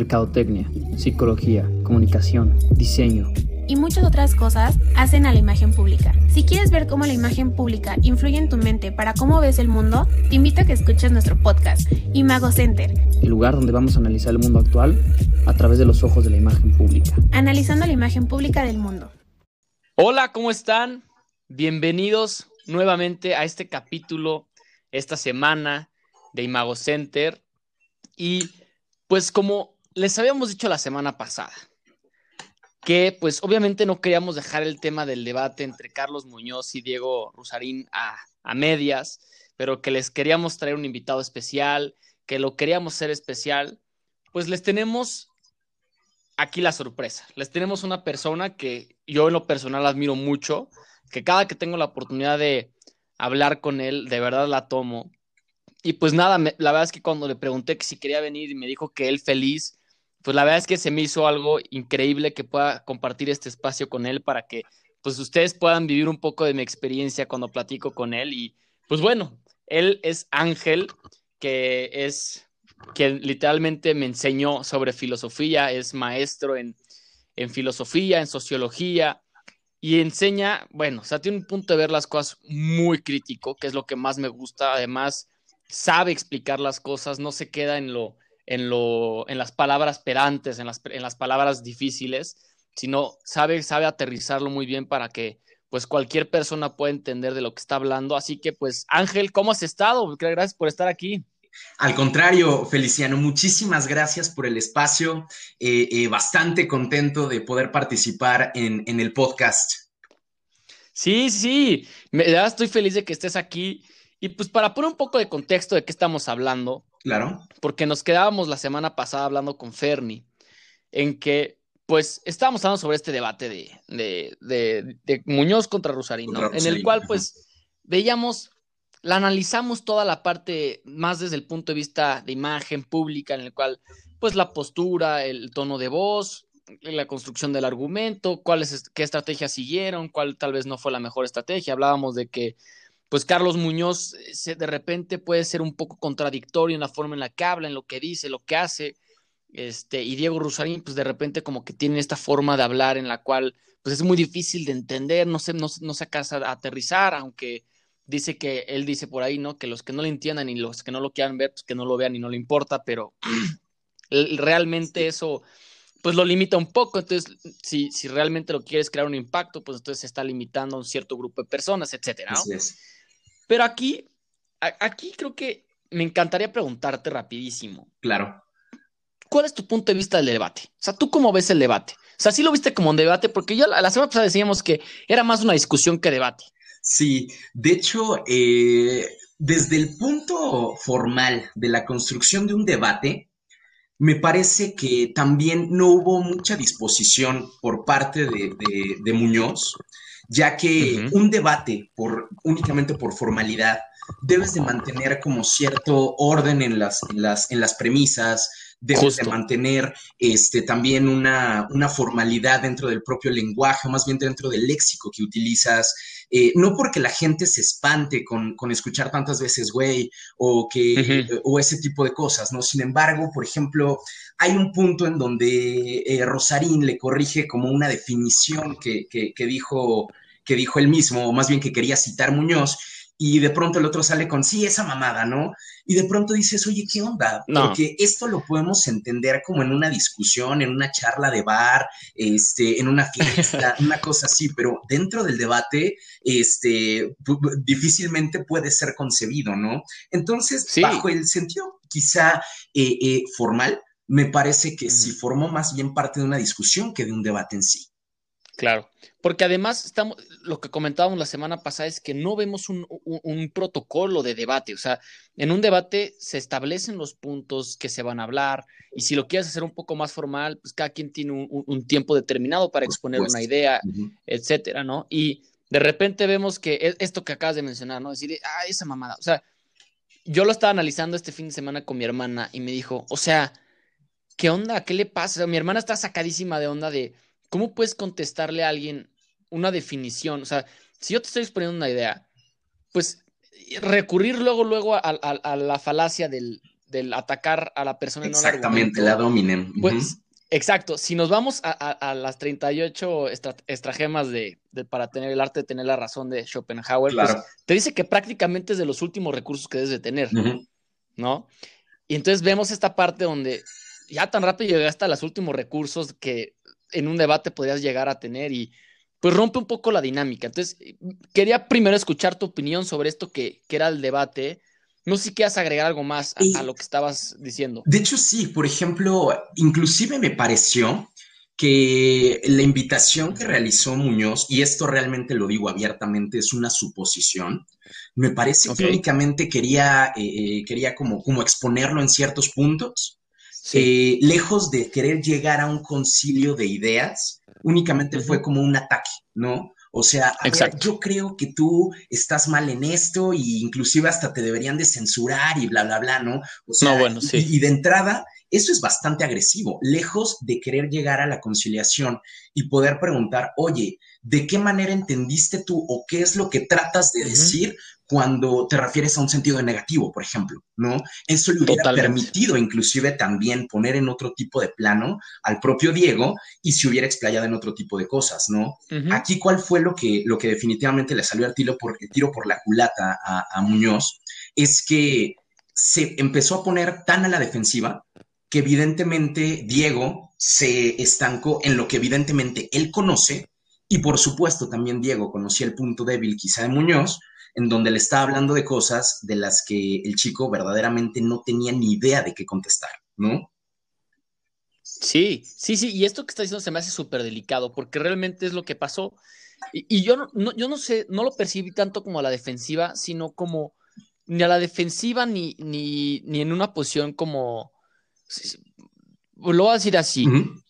mercadotecnia, psicología, comunicación, diseño y muchas otras cosas hacen a la imagen pública. Si quieres ver cómo la imagen pública influye en tu mente para cómo ves el mundo, te invito a que escuches nuestro podcast, Imago Center. El lugar donde vamos a analizar el mundo actual a través de los ojos de la imagen pública. Analizando la imagen pública del mundo. Hola, ¿cómo están? Bienvenidos nuevamente a este capítulo esta semana de Imago Center. Y pues como les habíamos dicho la semana pasada, que pues obviamente no queríamos dejar el tema del debate entre Carlos Muñoz y Diego Rusarín a, a medias, pero que les queríamos traer un invitado especial, que lo queríamos ser especial, pues les tenemos aquí la sorpresa. Les tenemos una persona que yo en lo personal admiro mucho, que cada que tengo la oportunidad de hablar con él, de verdad la tomo. Y pues nada, la verdad es que cuando le pregunté si quería venir y me dijo que él feliz, pues la verdad es que se me hizo algo increíble que pueda compartir este espacio con él para que pues ustedes puedan vivir un poco de mi experiencia cuando platico con él. Y pues bueno, él es Ángel, que es quien literalmente me enseñó sobre filosofía, es maestro en, en filosofía, en sociología, y enseña, bueno, o sea, tiene un punto de ver las cosas muy crítico, que es lo que más me gusta. Además, sabe explicar las cosas, no se queda en lo, en lo, en las palabras perantes, en las, en las palabras difíciles, sino sabe, sabe aterrizarlo muy bien para que pues cualquier persona pueda entender de lo que está hablando. Así que, pues, Ángel, ¿cómo has estado? Gracias por estar aquí. Al contrario, Feliciano, muchísimas gracias por el espacio. Eh, eh, bastante contento de poder participar en, en el podcast. Sí, sí, me, ya estoy feliz de que estés aquí. Y pues para poner un poco de contexto de qué estamos hablando. Claro. Porque nos quedábamos la semana pasada hablando con Ferni, en que pues estábamos hablando sobre este debate de, de, de, de Muñoz contra Rosarín, ¿no? en el cual pues veíamos la analizamos toda la parte más desde el punto de vista de imagen pública, en el cual, pues la postura, el tono de voz, la construcción del argumento, cuáles, qué estrategias siguieron, cuál tal vez no fue la mejor estrategia. Hablábamos de que, pues Carlos Muñoz se, de repente puede ser un poco contradictorio en la forma en la que habla, en lo que dice, lo que hace. Este, y Diego Rusarín, pues de repente como que tiene esta forma de hablar en la cual, pues es muy difícil de entender, no sé, no, no se acaba a aterrizar, aunque dice que él dice por ahí, ¿no? Que los que no le entiendan y los que no lo quieran ver, pues que no lo vean y no le importa, pero realmente eso pues lo limita un poco, entonces si, si realmente lo quieres crear un impacto, pues entonces se está limitando a un cierto grupo de personas, etcétera, ¿no? Pero aquí, aquí creo que me encantaría preguntarte rapidísimo. Claro. ¿Cuál es tu punto de vista del debate? O sea, ¿tú cómo ves el debate? O sea, sí lo viste como un debate, porque yo la semana pasada decíamos que era más una discusión que debate. Sí, de hecho, eh, desde el punto formal de la construcción de un debate, me parece que también no hubo mucha disposición por parte de, Muñoz, ya que un debate por, únicamente por formalidad, debes de mantener como cierto orden en las, en las, en las premisas, debes de mantener este, también una, una, formalidad dentro del propio lenguaje, más bien dentro del léxico que utilizas. Eh, no porque la gente se espante con, con escuchar tantas veces güey o, que, o ese tipo de cosas, ¿no? Sin embargo, por ejemplo, hay un punto en donde eh, Rosarín le corrige como una definición que, que, que, dijo que dijo él mismo, o más bien que quería citar Muñoz, y de pronto el otro sale con, sí, esa mamada, ¿no? Y de pronto dices, oye, ¿qué onda? Porque esto lo podemos entender como en una discusión, en una charla de bar, este, en una fiesta, una cosa así, pero dentro del debate, este, difícilmente puede ser concebido, ¿no? Entonces, bajo el sentido quizá eh, eh, formal, me parece que sí formó más bien parte de una discusión que de un debate en sí. Claro, porque además estamos, lo que comentábamos la semana pasada es que no vemos un, protocolo de debate, o sea, en un debate se establecen los puntos que se van a hablar y si lo quieres hacer un poco más formal, pues cada quien tiene un, tiempo determinado para exponer una idea, etcétera, ¿no? Y de repente vemos que e, esto que acabas de mencionar, ¿no? Decir, ah, esa mamada, o sea, yo lo estaba analizando este fin de semana con mi hermana y me dijo, o sea, ¿qué onda? ¿Qué le pasa? mi hermana está sacadísima de onda de ¿cómo puedes contestarle a alguien una definición? O sea, si yo te estoy exponiendo una idea, pues recurrir luego, luego a, la falacia del, del atacar a la persona. Exactamente, la dominen. Pues, exacto, si nos vamos a, las 38 estragemas de, para tener el arte de tener la razón de Schopenhauer, pues, te dice que prácticamente es de los últimos recursos que debes de tener, ¿no? Y entonces vemos esta parte donde ya tan rápido llegaste a los últimos recursos que en un debate podrías llegar a tener y pues rompe un poco la dinámica. Entonces, quería primero escuchar tu opinión sobre esto que, era el debate. No sé si quieras agregar algo más a, lo que estabas diciendo. De hecho, sí, por ejemplo, inclusive me pareció que la invitación que realizó Muñoz, y esto realmente lo digo abiertamente, es una suposición, me parece que únicamente quería, eh, eh, quería como, como exponerlo en ciertos puntos, eh, lejos de querer llegar a un concilio de ideas, únicamente fue como un ataque, ¿no? O sea, yo creo que tú estás mal en esto y inclusive hasta te deberían de censurar y bla, bla, bla, ¿no? O sea, no, bueno, sí. y, de entrada, eso es bastante agresivo, lejos de querer llegar a la conciliación y poder preguntar, oye, ¿de qué manera entendiste tú o qué es lo que tratas de decir cuando te refieres a un sentido negativo, por ejemplo, ¿no? Eso le hubiera permitido inclusive también poner en otro tipo de plano al propio Diego y se hubiera explayado en otro tipo de cosas, ¿no? Aquí, ¿cuál fue lo que, lo que definitivamente le salió al tiro por, tiro por la culata a, a Muñoz? Es que se empezó a poner tan a la defensiva que evidentemente Diego se estancó en lo que evidentemente él conoce y por supuesto también Diego conocía el punto débil quizá de Muñoz, en donde le estaba hablando de cosas de las que el chico verdaderamente no tenía ni idea de qué contestar, ¿no? Sí, sí, sí, y esto que está diciendo se me hace súper delicado, porque realmente es lo que pasó. Y, yo, no, yo no sé, no lo percibí tanto como a la defensiva, sino como ni a la defensiva ni, ni, ni en una posición como, lo voy a decir así,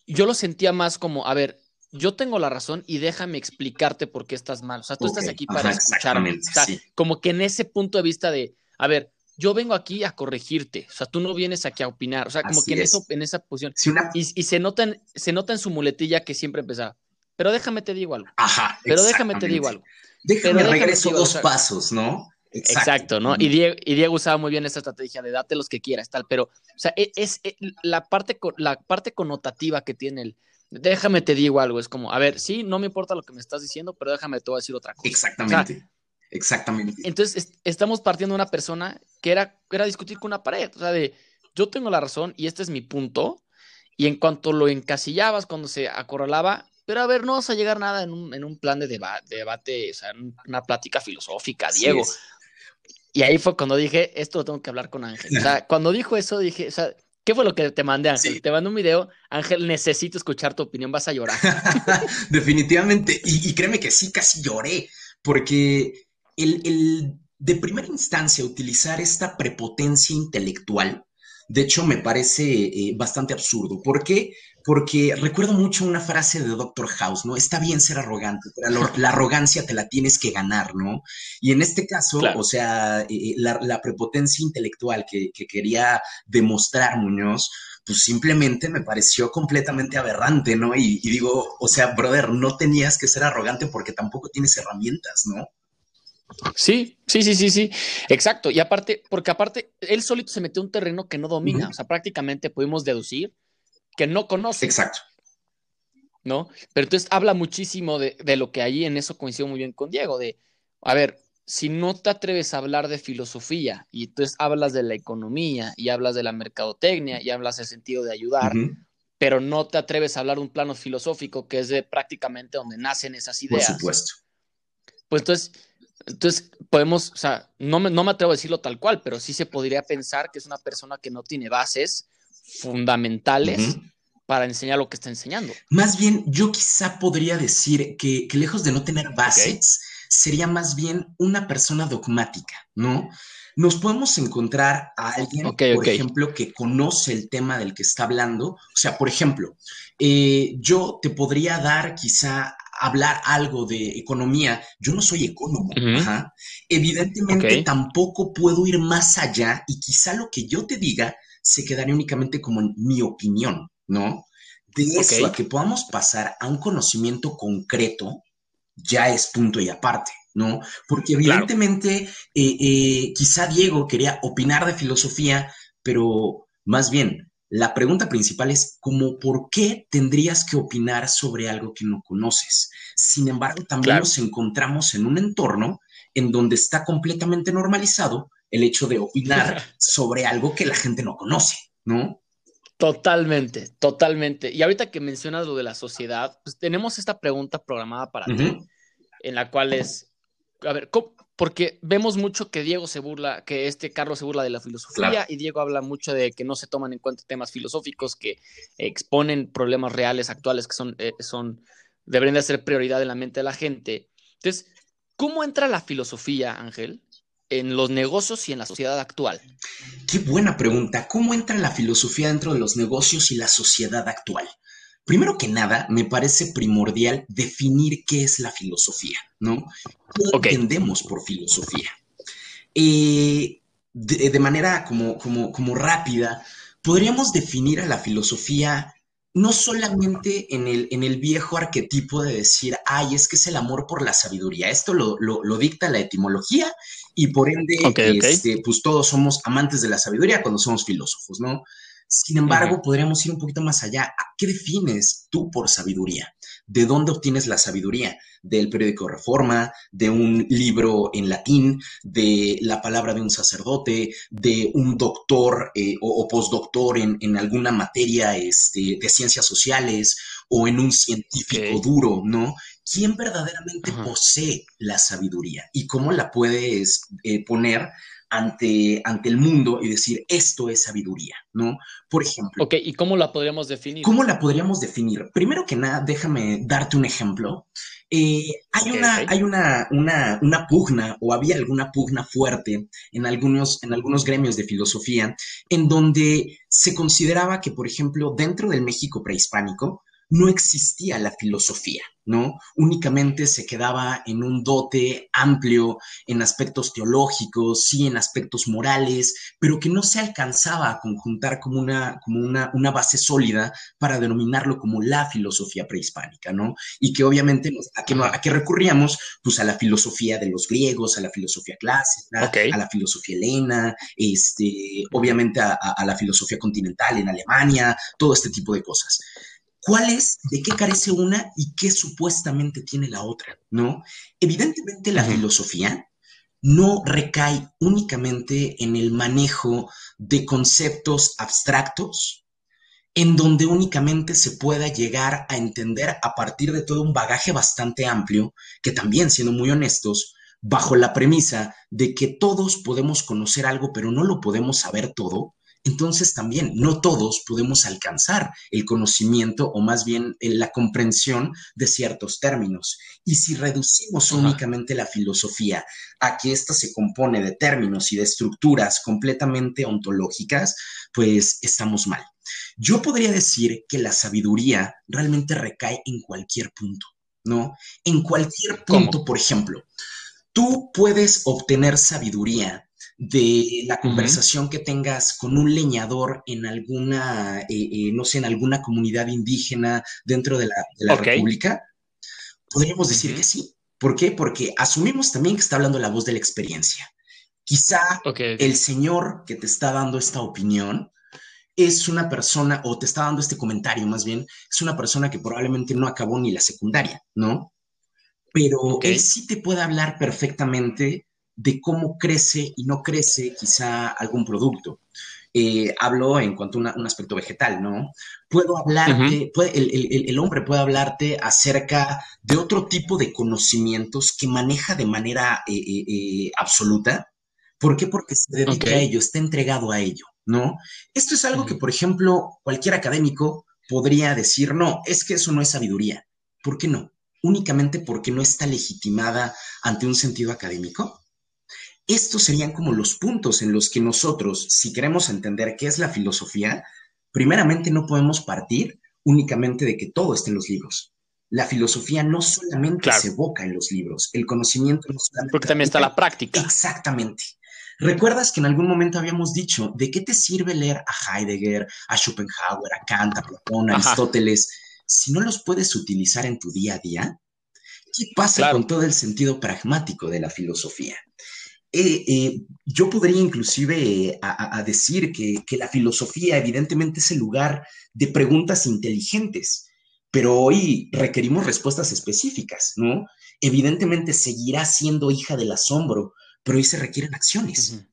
yo lo sentía más como, a ver, yo tengo la razón y déjame explicarte por qué estás mal. O sea, tú estás aquí para escucharme. O sea, como que en ese punto de vista de, a ver, yo vengo aquí a corregirte. O sea, tú no vienes aquí a opinar. O sea, como que en, eso, en esa posición. y, se, nota en, se nota en su muletilla que siempre empezaba. Pero déjame te digo algo. Ajá. Pero déjame te digo algo. Déjame regreso dos pasos, ¿no? Exacto, ¿no? Y Diego, y Diego, usaba muy bien esta estrategia de date los que quieras, tal, pero, o sea, e, es, es, la, parte, la parte connotativa que tiene el, déjame te digo algo, es como, a ver, sí, no me importa lo que me estás diciendo, pero déjame te voy a decir otra cosa. Exactamente. Exactamente. Entonces, estamos partiendo de una persona que era, era discutir con una pared, o sea, de yo tengo la razón y este es mi punto, y en cuanto lo encasillabas, cuando se acorralaba, pero a ver, no vas a llegar nada en un, en un plan de, debate, o sea, en una plática filosófica, Diego. Y ahí fue cuando dije, esto lo tengo que hablar con Ángel. O sea, cuando dijo eso, dije, o sea, ¿Qué fue lo que te mandé, Ángel? Te mandé un video. Ángel, necesito escuchar tu opinión. Vas a llorar. Definitivamente. Y, créeme que sí, casi lloré. Porque el, de primera instancia utilizar esta prepotencia intelectual, de hecho, me parece eh, bastante absurdo. ¿Por qué? Porque recuerdo mucho una frase de Doctor House, ¿no? Está bien ser arrogante, pero la, arrogancia te la tienes que ganar, ¿no? Y en este caso, o sea, eh, eh, la, prepotencia intelectual que, quería demostrar Muñoz, pues simplemente me pareció completamente aberrante, ¿no? Y, y, digo, o sea, brother, no tenías que ser arrogante porque tampoco tienes herramientas, ¿no? Sí, sí, sí, sí, sí, exacto. Y aparte, porque aparte, él solito se metió en un terreno que no domina, o sea, prácticamente pudimos deducir que no conoce. Exacto. ¿No? Pero entonces habla muchísimo de, lo que ahí en eso coincido muy bien con Diego, de, a ver, si no te atreves a hablar de filosofía y entonces hablas de la economía y hablas de la mercadotecnia y hablas del sentido de ayudar, pero no te atreves a hablar de un plano filosófico que es de prácticamente donde nacen esas ideas. Por supuesto. Pues entonces, entonces podemos, o sea, no me, no me atrevo a decirlo tal cual, pero sí se podría pensar que es una persona que no tiene bases fundamentales para enseñar lo que está enseñando. Más bien, yo quizá podría decir que, lejos de no tener bases, sería más bien una persona dogmática, ¿no? Nos podemos encontrar a alguien, por ejemplo, que conoce el tema del que está hablando. O sea, por ejemplo, eh, yo te podría dar quizá hablar algo de economía. Yo no soy economo. Evidentemente tampoco puedo ir más allá y quizá lo que yo te diga se quedaría únicamente como en mi opinión, ¿no? De eso a que podamos pasar a un conocimiento concreto, ya es punto y aparte, ¿no? Porque evidentemente eh, eh, quizá Diego quería opinar de filosofía, pero más bien, la pregunta principal es como por qué tendrías que opinar sobre algo que no conoces. Sin embargo, también nos encontramos en un entorno en donde está completamente normalizado el hecho de opinar sobre algo que la gente no conoce, ¿no? Totalmente, totalmente. Y ahorita que mencionas lo de la sociedad, pues tenemos esta pregunta programada para ti, en la cual es, a ver, porque vemos mucho que Diego se burla, que este Carlos se burla de la filosofía y Diego habla mucho de que no se toman en cuenta temas filosóficos que exponen problemas reales, actuales, que son, eh, son, deberían de ser prioridad en la mente de la gente. Entonces, ¿cómo entra la filosofía, Ángel, en los negocios y en la sociedad actual? Qué buena pregunta. ¿Cómo entra la filosofía dentro de los negocios y la sociedad actual? Primero que nada, me parece primordial definir qué es la filosofía, ¿no? ¿Qué entendemos por filosofía? Eh, de, manera como, como, como rápida, podríamos definir a la filosofía no solamente en el, en el viejo arquetipo de decir, ay, es que es el amor por la sabiduría. Esto lo, dicta la etimología y por ende, este, pues todos somos amantes de la sabiduría cuando somos filósofos, ¿no? Sin embargo, podríamos ir un poquito más allá. ¿Qué defines tú por sabiduría? ¿De dónde obtienes la sabiduría? ¿Del periódico Reforma? ¿De un libro en latín? ¿De la palabra de un sacerdote? ¿De un doctor eh, o, postdoctor en, alguna materia este, de ciencias sociales? ¿O en un científico duro? ¿No? ¿Quién verdaderamente posee la sabiduría? ¿Y cómo la puedes eh, poner ante, ante el mundo y decir, esto es sabiduría, ¿no? Por ejemplo. Ok, ¿y cómo la podríamos definir? ¿Cómo la podríamos definir? Primero que nada, déjame darte un ejemplo. Eh, hay, una, hay una, una, una, pugna o había alguna pugna fuerte en algunos, en algunos gremios de filosofía en donde se consideraba que, por ejemplo, dentro del México prehispánico, no existía la filosofía, ¿no? Únicamente se quedaba en un dote amplio en aspectos teológicos, sí en aspectos morales, pero que no se alcanzaba a conjuntar como una, como una, una base sólida para denominarlo como la filosofía prehispánica, ¿no? Y que obviamente, ¿a qué, a qué recurríamos? Pues a la filosofía de los griegos, a la filosofía clásica, a la filosofía helena, este, obviamente a la filosofía continental en Alemania, todo este tipo de cosas cuál es, de qué carece una y qué supuestamente tiene la otra, ¿no? Evidentemente la filosofía no recae únicamente en el manejo de conceptos abstractos, en donde únicamente se pueda llegar a entender a partir de todo un bagaje bastante amplio, que también, siendo muy honestos, bajo la premisa de que todos podemos conocer algo, pero no lo podemos saber todo, entonces también no todos podemos alcanzar el conocimiento o más bien eh, la comprensión de ciertos términos. Y si reducimos únicamente la filosofía a que ésta se compone de términos y de estructuras completamente ontológicas, pues estamos mal. Yo podría decir que la sabiduría realmente recae en cualquier punto, ¿no? En cualquier punto, por ejemplo, tú puedes obtener sabiduría de la conversación que tengas con un leñador en alguna, eh, eh, no sé, en alguna comunidad indígena dentro de la, República? Podríamos decir que sí. ¿Por qué? Porque asumimos también que está hablando la voz de la experiencia. Quizá el señor que te está dando esta opinión es una persona, o te está dando este comentario más bien, es una persona que probablemente no acabó ni la secundaria, ¿no? Pero él sí te puede hablar perfectamente de cómo crece y no crece quizá algún producto. Eh, hablo en cuanto a un aspecto vegetal, ¿no? Puedo hablarte, el, hombre puede hablarte acerca de otro tipo de conocimientos que maneja de manera eh, eh, absoluta. ¿Por qué? Porque se dedica a ello, está entregado a ello, ¿no? Esto es algo que, por ejemplo, cualquier académico podría decir, no, es que eso no es sabiduría. ¿Por qué no? Únicamente porque no está legitimada ante un sentido académico. Estos serían como los puntos en los que nosotros, si queremos entender qué es la filosofía, primeramente no podemos partir únicamente de que todo esté en los libros. La filosofía no solamente se evoca en los libros, el conocimiento no solamente... Porque también está la práctica. Exactamente. ¿Recuerdas que en algún momento habíamos dicho de qué te sirve leer a Heidegger, a Schopenhauer, a Kant, a Platón, a Aristóteles, si no los puedes utilizar en tu día a día? ¿Qué pasa con todo el sentido pragmático de la filosofía? Eh, eh, yo podría inclusive a, decir que, que, la filosofía evidentemente es el lugar de preguntas inteligentes, pero hoy requerimos respuestas específicas, ¿no? Evidentemente seguirá siendo hija del asombro, pero hoy se requieren acciones.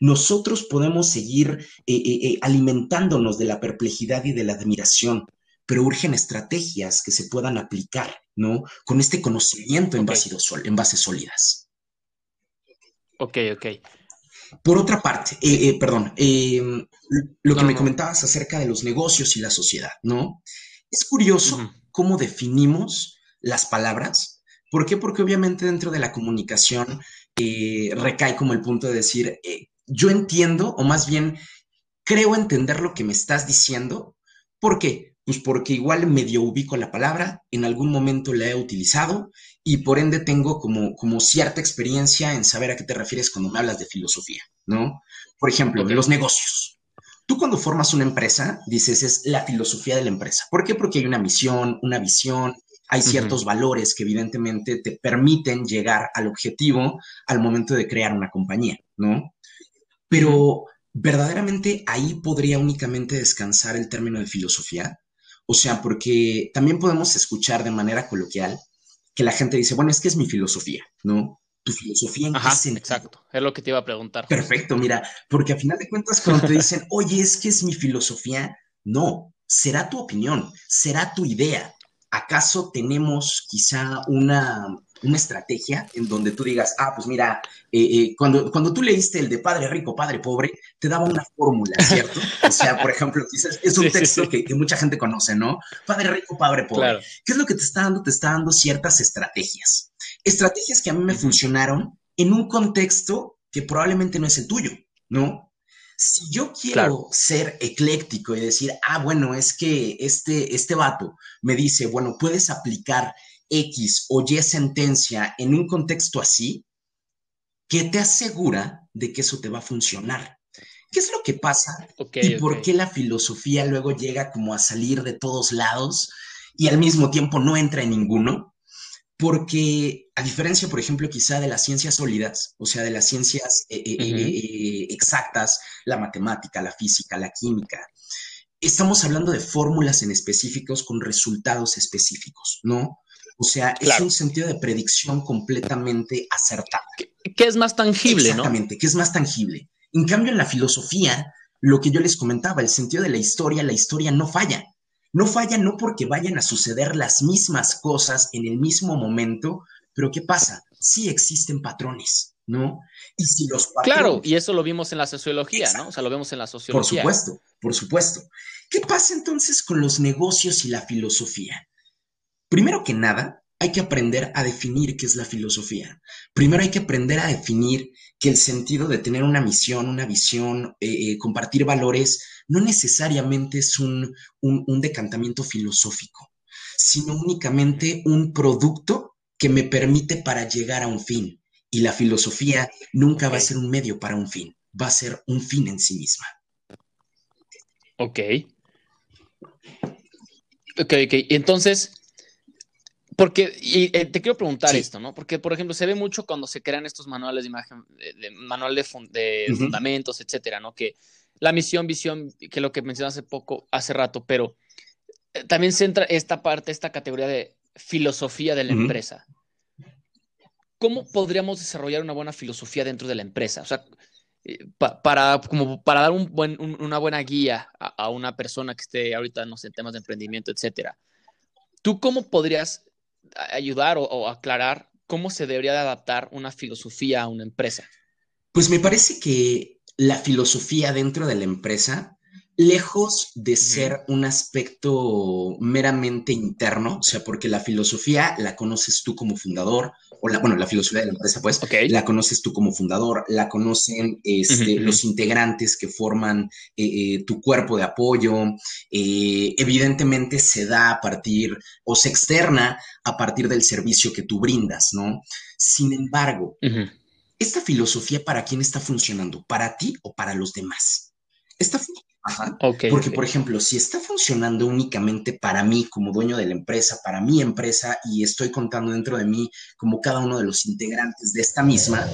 Nosotros podemos seguir eh, alimentándonos de la perplejidad y de la admiración, pero urgen estrategias que se puedan aplicar, ¿no? Con este conocimiento en, base, en bases sólidas. Ok, ok. Por otra parte, eh, eh, perdón, em, lo que me comentabas acerca de los negocios y la sociedad, ¿no? Es curioso cómo definimos las palabras. ¿Por qué? Porque obviamente dentro de la comunicación eh, recae como el punto de decir, yo entiendo, o más bien creo entender lo que me estás diciendo. ¿Por qué? Pues porque igual medio ubico la palabra, en algún momento la he utilizado y por ende tengo como, como cierta experiencia en saber a qué te refieres cuando me hablas de filosofía, ¿no? Por ejemplo, de los negocios. Tú cuando formas una empresa, dices, es la filosofía de la empresa. ¿Por qué? Porque hay una misión, una visión, hay ciertos valores que evidentemente te permiten llegar al objetivo al momento de crear una compañía, ¿no? Pero verdaderamente ahí podría únicamente descansar el término de filosofía. O sea, porque también podemos escuchar de manera coloquial que la gente dice, bueno, es que es mi filosofía, ¿no? Tu filosofía en Ajá, Exacto, es lo que te iba a preguntar. Perfecto, mira, porque a final de cuentas cuando te dicen, oye, es que es mi filosofía, no, será tu opinión, será tu idea. ¿Acaso tenemos quizá una una estrategia en donde tú digas, ah, pues mira, eh, eh, cuando, cuando tú leíste el de Padre Rico, Padre Pobre, te daba una fórmula, ¿cierto? O sea, por ejemplo, quizás es un texto Que, mucha gente conoce, ¿no? Padre Rico, Padre Pobre. ¿Qué es lo que te está dando? Te está dando ciertas estrategias. Estrategias que a mí me funcionaron en un contexto que probablemente no es el tuyo, ¿no? Si yo quiero ser ecléctico y decir, ah, bueno, es que este, este vato me dice, bueno, puedes aplicar X o Y sentencia en un contexto así, ¿qué te asegura de que eso te va a funcionar? ¿Qué es lo que pasa? ¿Y por qué la filosofía luego llega como a salir de todos lados y al mismo tiempo no entra en ninguno? Porque a diferencia, por ejemplo, quizá de las ciencias sólidas, o sea, de las ciencias eh, eh, eh, exactas, la matemática, la física, la química, estamos hablando de fórmulas en específicos con resultados específicos, ¿no? O sea, es un sentido de predicción completamente acertado. Que, es más tangible, Exactamente, que es más tangible. En cambio, en la filosofía, lo que yo les comentaba, el sentido de la historia, la historia no falla. No falla no porque vayan a suceder las mismas cosas en el mismo momento, pero ¿qué pasa? Sí existen patrones, ¿no? Y si los patrones... Claro, y eso lo vimos en la sociología, ¿no? O sea, lo vemos en la sociología. Por supuesto, por supuesto. ¿Qué pasa entonces con los negocios y la filosofía? Primero que nada, hay que aprender a definir qué es la filosofía. Primero hay que aprender a definir que el sentido de tener una misión, una visión, eh, eh, compartir valores, no necesariamente es un, decantamiento filosófico, sino únicamente un producto que me permite para llegar a un fin. Y la filosofía nunca va a ser un medio para un fin, va a ser un fin en sí misma. Ok. Ok, ok. Entonces, porque, y eh, te quiero preguntar esto, ¿no? Porque, por ejemplo, se ve mucho cuando se crean estos manuales de imagen, de, manual de, fundamentos, etcétera, ¿no? Que la misión, visión, que lo que mencioné hace poco, hace rato, pero eh, también se entra esta parte, esta categoría de filosofía de la empresa. ¿Cómo podríamos desarrollar una buena filosofía dentro de la empresa? O sea, eh, para, como para dar un buen, una buena guía a, a, una persona que esté ahorita, no sé, en temas de emprendimiento, etcétera. ¿Tú cómo podrías ayudar o, aclarar cómo se debería de adaptar una filosofía a una empresa? Pues me parece que la filosofía dentro de la empresa, lejos de ser un aspecto meramente interno, o sea, porque la filosofía la conoces tú como fundador, o la, bueno, la filosofía de la empresa, pues, la conoces tú como fundador, la conocen este, los integrantes que forman eh, eh, tu cuerpo de apoyo, eh, evidentemente se da a partir o se externa a partir del servicio que tú brindas, ¿no? Sin embargo, ¿esta filosofía para quién está funcionando? ¿Para ti o para los demás? Esta porque, por ejemplo, si está funcionando únicamente para mí como dueño de la empresa, para mi empresa, y estoy contando dentro de mí como cada uno de los integrantes de esta misma,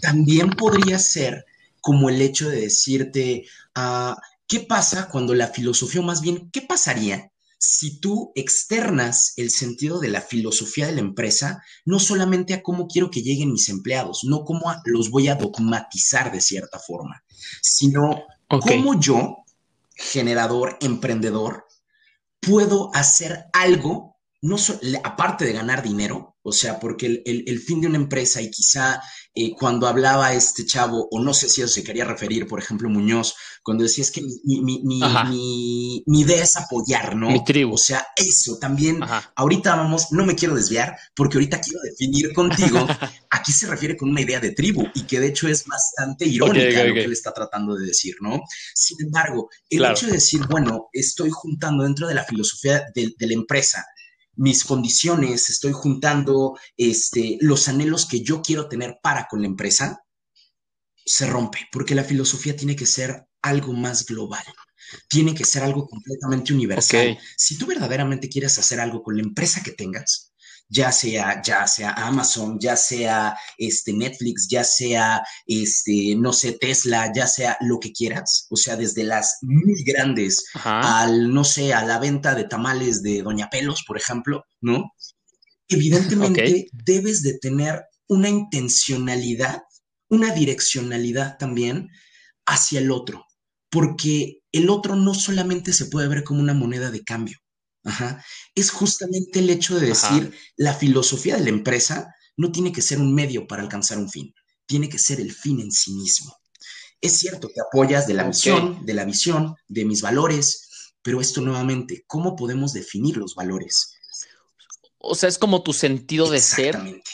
también podría ser como el hecho de decirte, uh, ¿qué pasa cuando la filosofía, o más bien, qué pasaría si tú externas el sentido de la filosofía de la empresa, no solamente a cómo quiero que lleguen mis empleados, no cómo los voy a dogmatizar de cierta forma, sino cómo yo, generador, emprendedor, puedo hacer algo, no aparte de ganar dinero, o sea, porque el, el, fin de una empresa y quizá eh, cuando hablaba este chavo, o no sé si eso se quería referir, por ejemplo, Muñoz, cuando decía es que mi, mi, mi, mi idea es apoyar, ¿no? Mi tribu. O sea, eso también, ahorita vamos, no me quiero desviar, porque ahorita quiero definir contigo, aquí se refiere con una idea de tribu, y que de hecho es bastante irónica lo que él está tratando de decir, ¿no? Sin embargo, el hecho de decir, bueno, estoy juntando dentro de la filosofía de, de la empresa, mis condiciones, estoy juntando este, los anhelos que yo quiero tener para con la empresa, se rompe, porque la filosofía tiene que ser algo más global, tiene que ser algo completamente universal. Si tú verdaderamente quieres hacer algo con la empresa que tengas, ya sea, ya sea Amazon, ya sea este Netflix, ya sea este, no sé, Tesla, ya sea lo que quieras, o sea, desde las muy grandes al, no sé, a la venta de tamales de Doña Pelos, por ejemplo, ¿no? Evidentemente debes de tener una intencionalidad, una direccionalidad también hacia el otro, porque el otro no solamente se puede ver como una moneda de cambio, Ajá. Es justamente el hecho de decir, la filosofía de la empresa no tiene que ser un medio para alcanzar un fin, tiene que ser el fin en sí mismo. Es cierto, te apoyas de la misión, de la visión, de mis valores, pero esto nuevamente, ¿cómo podemos definir los valores? O sea, es como tu sentido de ser. Exactamente.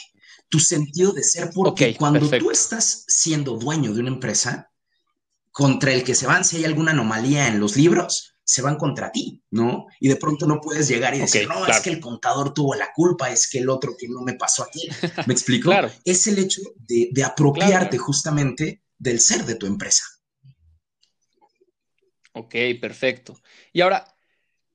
Tu sentido de ser, porque cuando tú estás siendo dueño de una empresa, contra el que se van si hay alguna anomalía en los libros, se van contra ti, ¿no? Y de pronto no puedes llegar y decir, no, es que el contador tuvo la culpa, es que el otro que no me pasó aquí. ¿Me explico? claro. Es el hecho de, apropiarte justamente del ser de tu empresa. Ok, perfecto. Y ahora,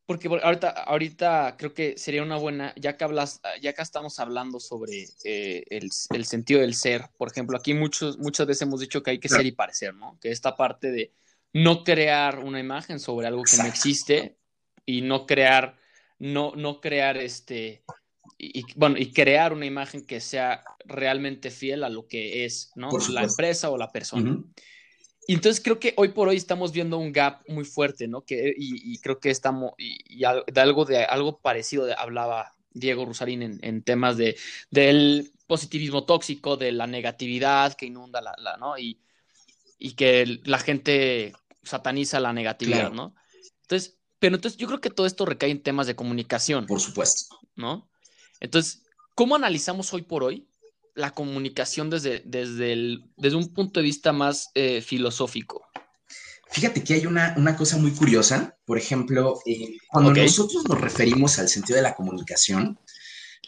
porque ahorita, ahorita creo que sería una buena, ya que hablas, ya que estamos hablando sobre eh, el, sentido del ser, por ejemplo, aquí muchos, muchas veces hemos dicho que hay que ser y parecer, ¿no? Que esta parte de no crear una imagen sobre algo que no existe y no crear, no, no crear este, y, bueno, y crear una imagen que sea realmente fiel a lo que es, ¿no? La empresa o la persona. Y entonces creo que hoy por hoy estamos viendo un gap muy fuerte, ¿no? Que, y, creo que estamos, y, de algo de algo parecido hablaba Diego Rusarín en, en, temas de, del positivismo tóxico, de la negatividad que inunda la, la ¿no? Y, y que la gente sataniza la negatividad, ¿no? Entonces, pero entonces yo creo que todo esto recae en temas de comunicación. Por supuesto. ¿No? Entonces, ¿cómo analizamos hoy por hoy la comunicación desde, desde, el, desde un punto de vista más eh, filosófico? Fíjate que hay una, una, cosa muy curiosa. Por ejemplo, eh, cuando nosotros nos referimos al sentido de la comunicación,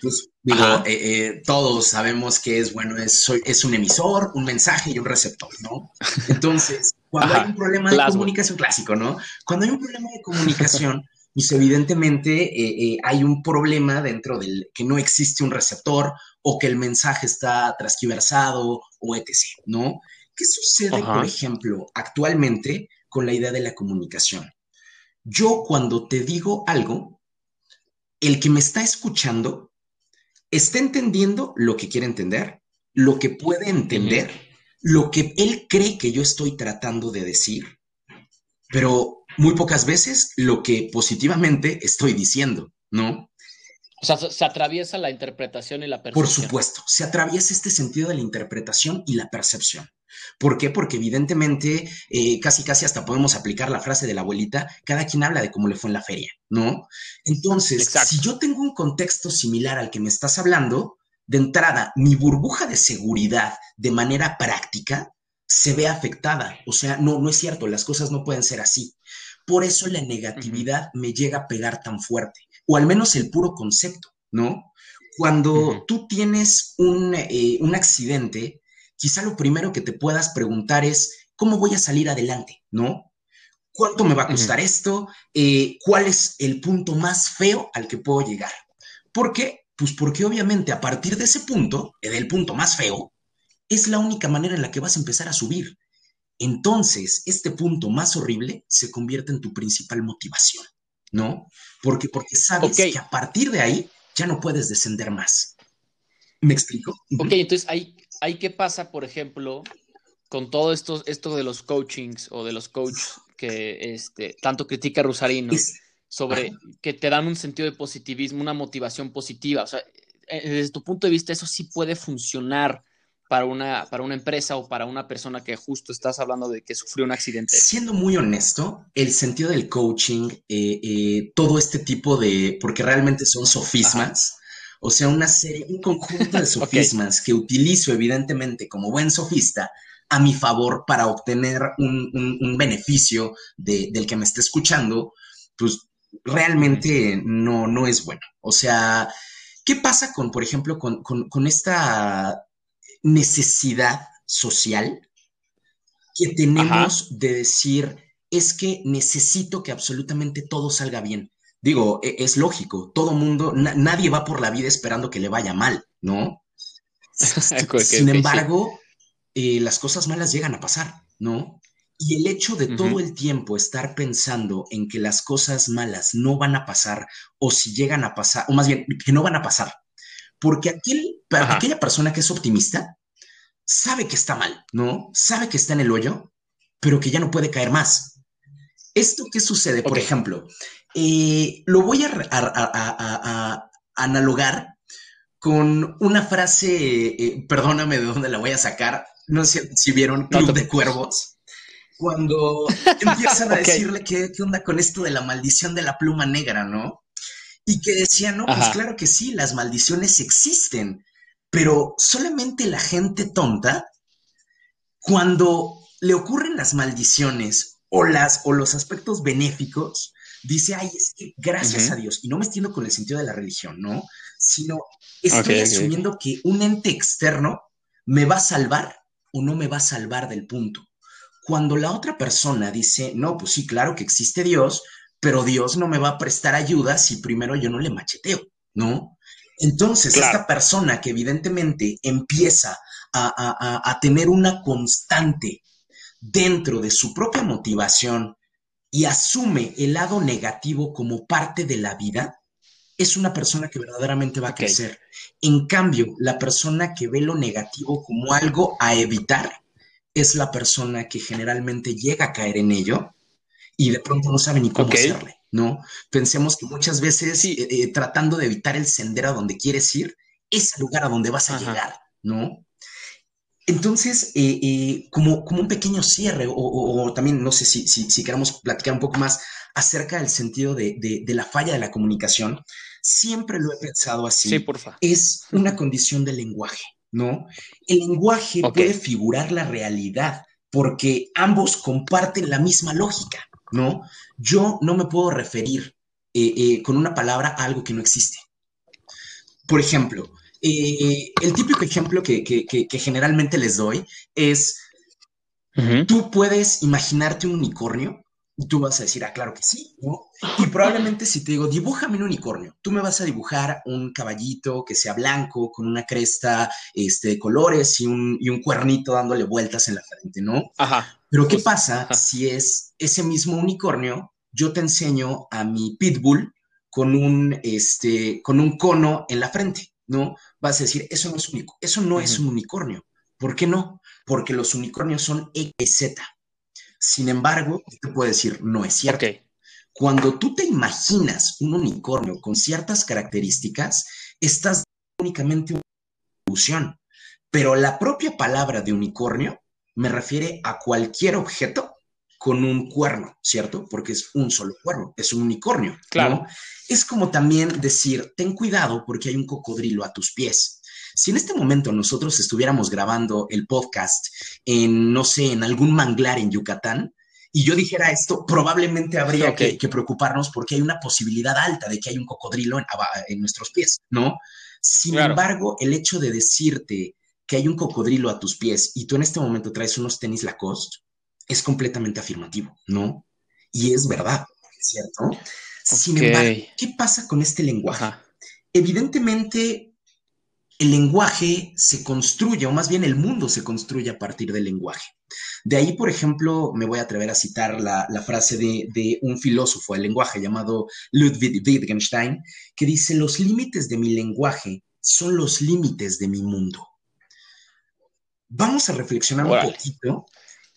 pues digo, eh, eh, todos sabemos que es, bueno, es, es un emisor, un mensaje y un receptor, ¿no? Entonces, cuando hay un problema de comunicación clásico, ¿no? Cuando hay un problema de comunicación, pues evidentemente eh, hay un problema dentro del que no existe un receptor o que el mensaje está transquiversado o etc., ¿no? ¿Qué sucede, por ejemplo, actualmente con la idea de la comunicación? Yo cuando te digo algo, el que me está escuchando está entendiendo lo que quiere entender, lo que puede entender, lo que él cree que yo estoy tratando de decir, pero muy pocas veces lo que positivamente estoy diciendo, ¿no? O sea, se atraviesa la interpretación y la percepción. Por supuesto, se atraviesa este sentido de la interpretación y la percepción. ¿Por qué? Porque evidentemente eh, casi casi hasta podemos aplicar la frase de la abuelita, cada quien habla de cómo le fue en la feria, ¿no? Entonces, si yo tengo un contexto similar al que me estás hablando, de entrada, mi burbuja de seguridad de manera práctica se ve afectada. O sea, no, no es cierto, las cosas no pueden ser así. Por eso la negatividad me llega a pegar tan fuerte, o al menos el puro concepto, ¿no? Cuando tú tienes un, eh, un accidente, quizá lo primero que te puedas preguntar es, ¿cómo voy a salir adelante? ¿No? ¿Cuánto me va a costar esto? Eh, ¿Cuál es el punto más feo al que puedo llegar? ¿Por qué? Pues porque obviamente a partir de ese punto, del punto más feo, es la única manera en la que vas a empezar a subir. Entonces, este punto más horrible se convierte en tu principal motivación, ¿no? Porque, porque sabes que a partir de ahí ya no puedes descender más. ¿Me explico? Ok, entonces ahí, ahí qué pasa, por ejemplo, con todo esto, esto de los coachings o de los coaches que este, tanto critica Rusarino sobre que te dan un sentido de positivismo, una motivación positiva. O sea, eh, desde tu punto de vista, eso sí puede funcionar para una, para una empresa o para una persona que justo estás hablando de que sufrió un accidente? Siendo muy honesto, el sentido del coaching, eh, eh, todo este tipo de, porque realmente son sofismas, o sea, una serie, un conjunto de sofismas que utilizo evidentemente como buen sofista a mi favor para obtener un, beneficio del que me esté escuchando, pues realmente no, no es bueno. O sea, ¿qué pasa con, por ejemplo, con, con esta necesidad social que tenemos de decir, es que necesito que absolutamente todo salga bien. Digo, e, es lógico, todo mundo, nadie va por la vida esperando que le vaya mal, ¿no? Sin embargo, eh, las cosas malas llegan a pasar, ¿no? Y el hecho de todo el tiempo estar pensando en que las cosas malas no van a pasar, o si llegan a pasar, o más bien, que no van a pasar, porque aquel, aquella persona que es optimista sabe que está mal, ¿no? Sabe que está en el hoyo, pero que ya no puede caer más. ¿Esto qué sucede? Por ejemplo, eh, lo voy a, analogar con una frase, eh, perdóname de dónde la voy a sacar, no sé si vieron Club de Cuervos, cuando empiezan a decirle qué, qué onda con esto de la maldición de la pluma negra, ¿no? Y que decían, no, pues claro que sí, las maldiciones existen, pero solamente la gente tonta, cuando le ocurren las maldiciones o, las, o los aspectos benéficos, dice, ay, es que gracias a Dios, y no me entiendo con el sentido de la religión, ¿no? Sino estoy asumiendo que un ente externo me va a salvar o no me va a salvar del punto. Cuando la otra persona dice, no, pues sí, claro que existe Dios, pero Dios no me va a prestar ayuda si primero yo no le macheteo, ¿no? Entonces, esta persona que evidentemente empieza a, tener una constante dentro de su propia motivación y asume el lado negativo como parte de la vida, es una persona que verdaderamente va a crecer. En cambio, la persona que ve lo negativo como algo a evitar es la persona que generalmente llega a caer en ello y de pronto no sabe ni cómo hacerle, ¿no? Pensemos que muchas veces eh, eh, tratando de evitar el sendero a donde quieres ir, es el lugar a donde vas a llegar, ¿no? Entonces, eh, como, como un pequeño cierre, o, también no sé si, si, queramos platicar un poco más acerca del sentido de, la falla de la comunicación, siempre lo he pensado así. Sí, porfa. Es una condición del lenguaje, ¿no? El lenguaje puede figurar la realidad porque ambos comparten la misma lógica. ¿no? Yo no me puedo referir eh, eh, con una palabra a algo que no existe. Por ejemplo, eh, el típico ejemplo que, generalmente les doy es, tú puedes imaginarte un unicornio y tú vas a decir, ah, claro que sí, ¿no? Y probablemente si te digo, dibújame un unicornio, tú me vas a dibujar un caballito que sea blanco, con una cresta este, de colores y un, y un cuernito dándole vueltas en la frente, ¿no? Ajá. Pero ¿qué pasa si es ese mismo unicornio? Yo te enseño a mi pitbull con un, este, con un cono en la frente, ¿no? Vas a decir, eso no es, único, eso no es un unicornio. ¿Por qué no? Porque los unicornios son XZ. Sin embargo, te puedo decir, no es cierto. Cuando tú te imaginas un unicornio con ciertas características, estás únicamente una ilusión. Pero la propia palabra de unicornio me refiere a cualquier objeto con un cuerno, ¿cierto? Porque es un solo cuerno, es un unicornio. Claro. Es como también decir, ten cuidado porque hay un cocodrilo a tus pies. Si en este momento nosotros estuviéramos grabando el podcast en, no sé, en algún manglar en Yucatán, y yo dijera esto, probablemente habría que, preocuparnos porque hay una posibilidad alta de que hay un cocodrilo en, nuestros pies, ¿no? Sin embargo, el hecho de decirte que hay un cocodrilo a tus pies y tú en este momento traes unos tenis Lacoste, es completamente afirmativo, ¿no? Y es verdad, ¿cierto? Sin embargo, ¿qué pasa con este lenguaje? Evidentemente, el lenguaje se construye, o más bien el mundo se construye a partir del lenguaje. De ahí, por ejemplo, me voy a atrever a citar la, frase de, de, un filósofo del lenguaje llamado Ludwig Wittgenstein, que dice, los límites de mi lenguaje son los límites de mi mundo. Vamos a reflexionar un poquito.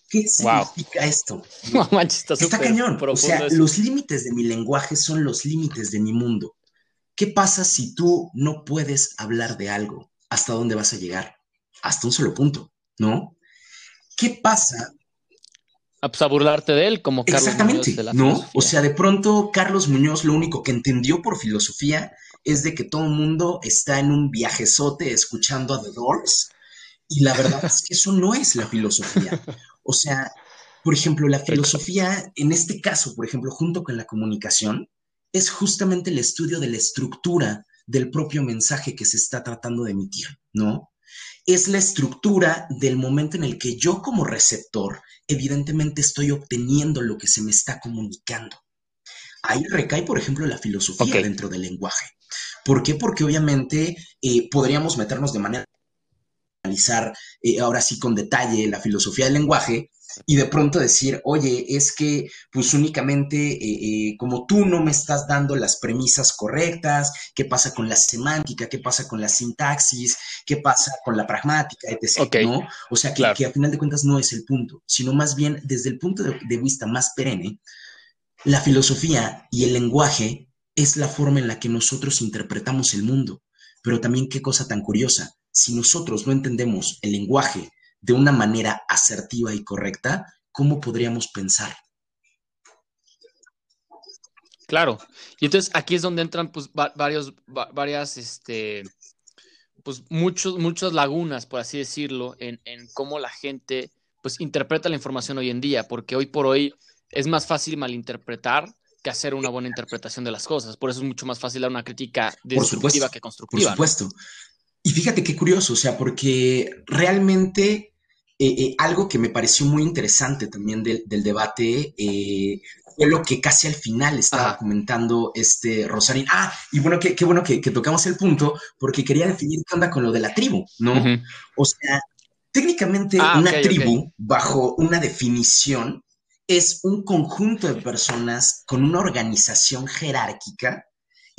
¿Qué significa esto? está, cañón. O sea, los límites de mi lenguaje son los límites de mi mundo. ¿Qué pasa si tú no puedes hablar de algo? ¿Hasta dónde vas a llegar? Hasta un solo punto, ¿no? ¿Qué pasa? A, pues, a burlarte de él, como Carlos Exactamente, Muñoz ¿no? O sea, de pronto Carlos Muñoz lo único que entendió por filosofía es de que todo el mundo está en un viajezote escuchando a The Doors y la verdad es que eso no es la filosofía. O sea, por ejemplo, la filosofía, en este caso, por ejemplo, junto con la comunicación, es justamente el estudio de la estructura del propio mensaje que se está tratando de emitir, ¿no? Es la estructura del momento en el que yo como receptor, evidentemente estoy obteniendo lo que se me está comunicando. Ahí recae, por ejemplo, la filosofía dentro del lenguaje. ¿Por qué? Porque obviamente eh, podríamos meternos de manera analizar eh, ahora sí con detalle la filosofía del lenguaje y de pronto decir, oye, es que pues únicamente eh, como tú no me estás dando las premisas correctas, qué pasa con la semántica, qué pasa con la sintaxis, qué pasa con la pragmática, etc. ¿no? O sea, que, que, a final de cuentas no es el punto, sino más bien desde el punto de vista más perenne, la filosofía y el lenguaje es la forma en la que nosotros interpretamos el mundo. Pero también qué cosa tan curiosa, si nosotros no entendemos el lenguaje de una manera asertiva y correcta, ¿cómo podríamos pensar? Claro. Y entonces aquí es donde entran pues varios, varias, este, pues muchos, muchas lagunas, por así decirlo, en, en cómo la gente pues interpreta la información hoy en día, porque hoy por hoy es más fácil malinterpretar que hacer una buena interpretación de las cosas. Por eso es mucho más fácil dar una crítica destructiva que constructiva. Por supuesto. Y fíjate qué curioso, o sea, porque realmente eh, eh, algo que me pareció muy interesante también del, debate eh, fue lo que casi al final estaba comentando este Rosarín. Ah, y bueno, qué, bueno que, tocamos el punto, porque quería definir qué onda con lo de la tribu, ¿no? O sea, técnicamente ah, una tribu, bajo una definición, es un conjunto de personas con una organización jerárquica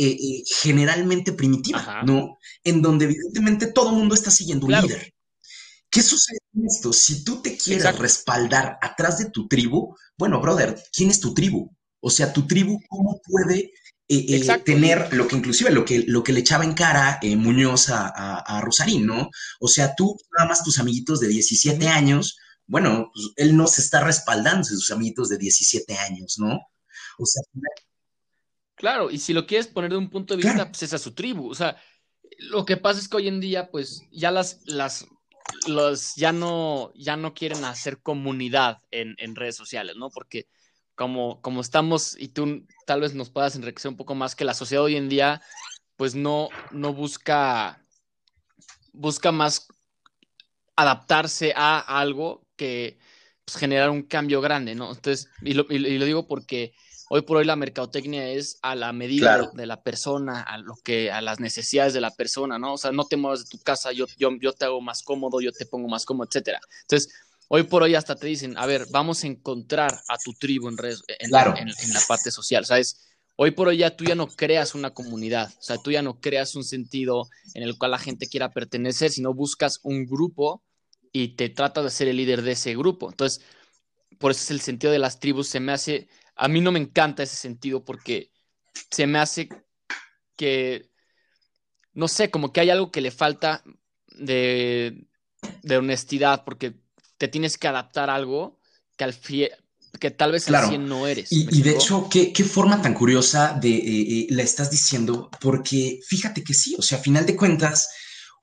eh, eh, generalmente primitiva, ¿no? En donde evidentemente todo el mundo está siguiendo un líder. ¿Qué sucede con esto? Si tú te quieres respaldar atrás de tu tribu, bueno, brother, ¿quién es tu tribu? O sea, tu tribu, ¿cómo puede eh, tener lo que inclusive lo que, lo que le echaba en cara Muñoz a, a, Rosarín, ¿no? O sea, tú nada más tus amiguitos de 17 años, bueno, pues, él no se está respaldando de sus amiguitos de 17 años, ¿no? O sea, claro, y si lo quieres poner de un punto de vista, pues es a su tribu. O sea, lo que pasa es que hoy en día, pues, ya las, las, los, ya no, ya no quieren hacer comunidad en, en redes sociales, ¿no? Porque como, como estamos, y tú tal vez nos puedas enriquecer un poco más, que la sociedad hoy en día, pues no, no busca, busca más adaptarse a algo que pues, generar un cambio grande, ¿no? Entonces, y lo, digo porque hoy por hoy la mercadotecnia es a la medida de la persona, a lo que, a las necesidades de la persona, ¿no? O sea, no te muevas de tu casa, yo, yo, yo te hago más cómodo, yo te pongo más cómodo, etcétera. Entonces, hoy por hoy hasta te dicen, a ver, vamos a encontrar a tu tribu en, redes, en, en, la parte social, ¿sabes? Hoy por hoy ya tú ya no creas una comunidad, o sea, tú ya no creas un sentido en el cual la gente quiera pertenecer, sino buscas un grupo y te trata de ser el líder de ese grupo. Entonces, por eso es el sentido de las tribus, se me hace, a mí no me encanta ese sentido porque se me hace que, no sé, como que hay algo que le falta de, de honestidad porque te tienes que adaptar a algo que al que tal vez al no eres. Y, de hecho, ¿qué, forma tan curiosa de eh, eh, la estás diciendo, porque fíjate que sí, o sea, a final de cuentas,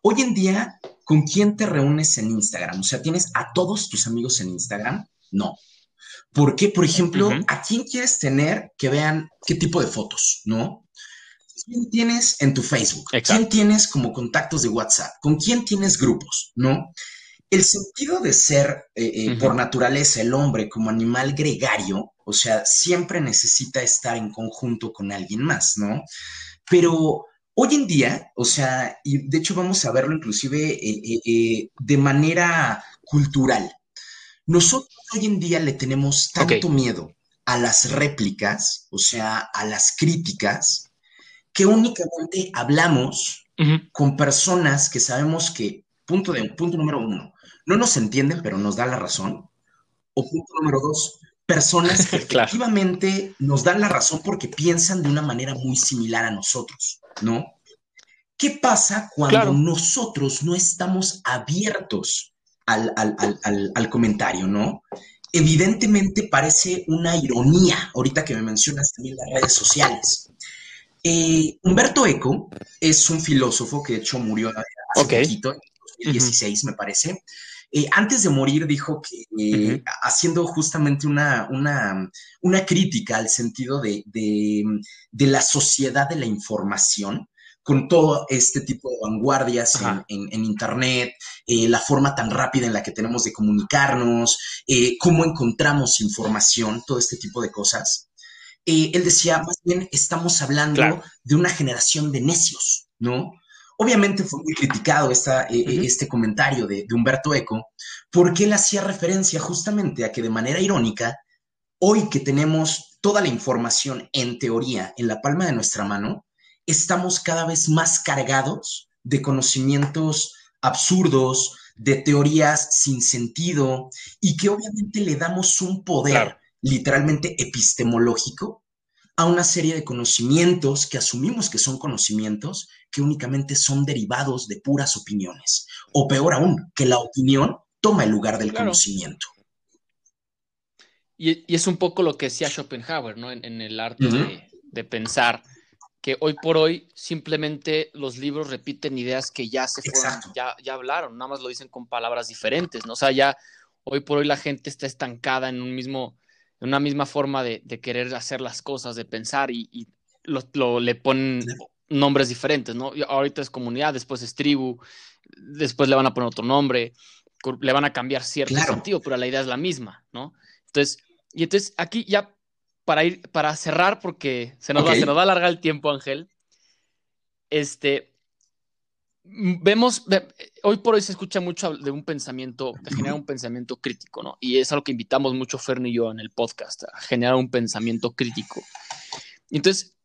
hoy en día ¿Con quién te reúnes en Instagram? O sea, ¿tienes a todos tus amigos en Instagram? No. ¿Por qué? Por ejemplo, ¿a quién quieres tener que vean qué tipo de fotos? ¿No? ¿Quién tienes en tu Facebook? ¿Quién tienes como contactos de WhatsApp? ¿Con quién tienes grupos? ¿No? El sentido de ser eh, eh, por naturaleza el hombre como animal gregario, o sea, siempre necesita estar en conjunto con alguien más, ¿no? Pero Hoy en día, o sea, y de hecho vamos a verlo inclusive eh, de manera cultural. Nosotros hoy en día le tenemos tanto miedo a las réplicas, o sea, a las críticas, que únicamente hablamos con personas que sabemos que, punto, de, punto número uno, no nos entienden, pero nos da la razón. O punto número dos, personas que efectivamente nos dan la razón porque piensan de una manera muy similar a nosotros, ¿no? ¿Qué pasa cuando nosotros no estamos abiertos al, al, comentario, ¿no? Evidentemente parece una ironía, ahorita que me mencionas también las redes sociales. Eh, Humberto Eco es un filósofo que de hecho murió hace poquito, en 2016 me parece. Eh, antes de morir dijo que, eh, haciendo justamente una, una, crítica al sentido de, la sociedad de la información, con todo este tipo de vanguardias en, Internet, eh, la forma tan rápida en la que tenemos de comunicarnos, cómo encontramos información, todo este tipo de cosas. él decía, más bien estamos hablando de una generación de necios, ¿no? Obviamente fue muy criticado esta, eh, eh, este comentario de, Humberto Eco, porque él hacía referencia justamente a que de manera irónica, hoy que tenemos toda la información en teoría en la palma de nuestra mano, estamos cada vez más cargados de conocimientos absurdos, de teorías sin sentido, y que obviamente le damos un poder literalmente epistemológico a una serie de conocimientos que asumimos que son conocimientos que únicamente son derivados de puras opiniones. O peor aún, que la opinión toma el lugar del conocimiento. Y, es un poco lo que decía Schopenhauer, ¿no? En, el arte de, pensar, que hoy por hoy simplemente los libros repiten ideas que ya se fueron, ya, ya hablaron, nada más lo dicen con palabras diferentes, ¿no? O sea, ya hoy por hoy la gente está estancada en un mismo una misma forma de, querer hacer las cosas, de pensar y, lo, le ponen nombres diferentes, ¿no? ahorita es comunidad, después es tribu, después le van a poner otro nombre, le van a cambiar cierto sentido, pero la idea es la misma, ¿no? Entonces, y entonces aquí ya para ir, para cerrar, porque se nos, va, se nos va a alargar el tiempo, Ángel, este, vemos, hoy por hoy se escucha mucho de un pensamiento, de generar un pensamiento crítico, ¿no? Y es algo que invitamos mucho Fern y yo en el podcast, a generar un pensamiento crítico. Entonces,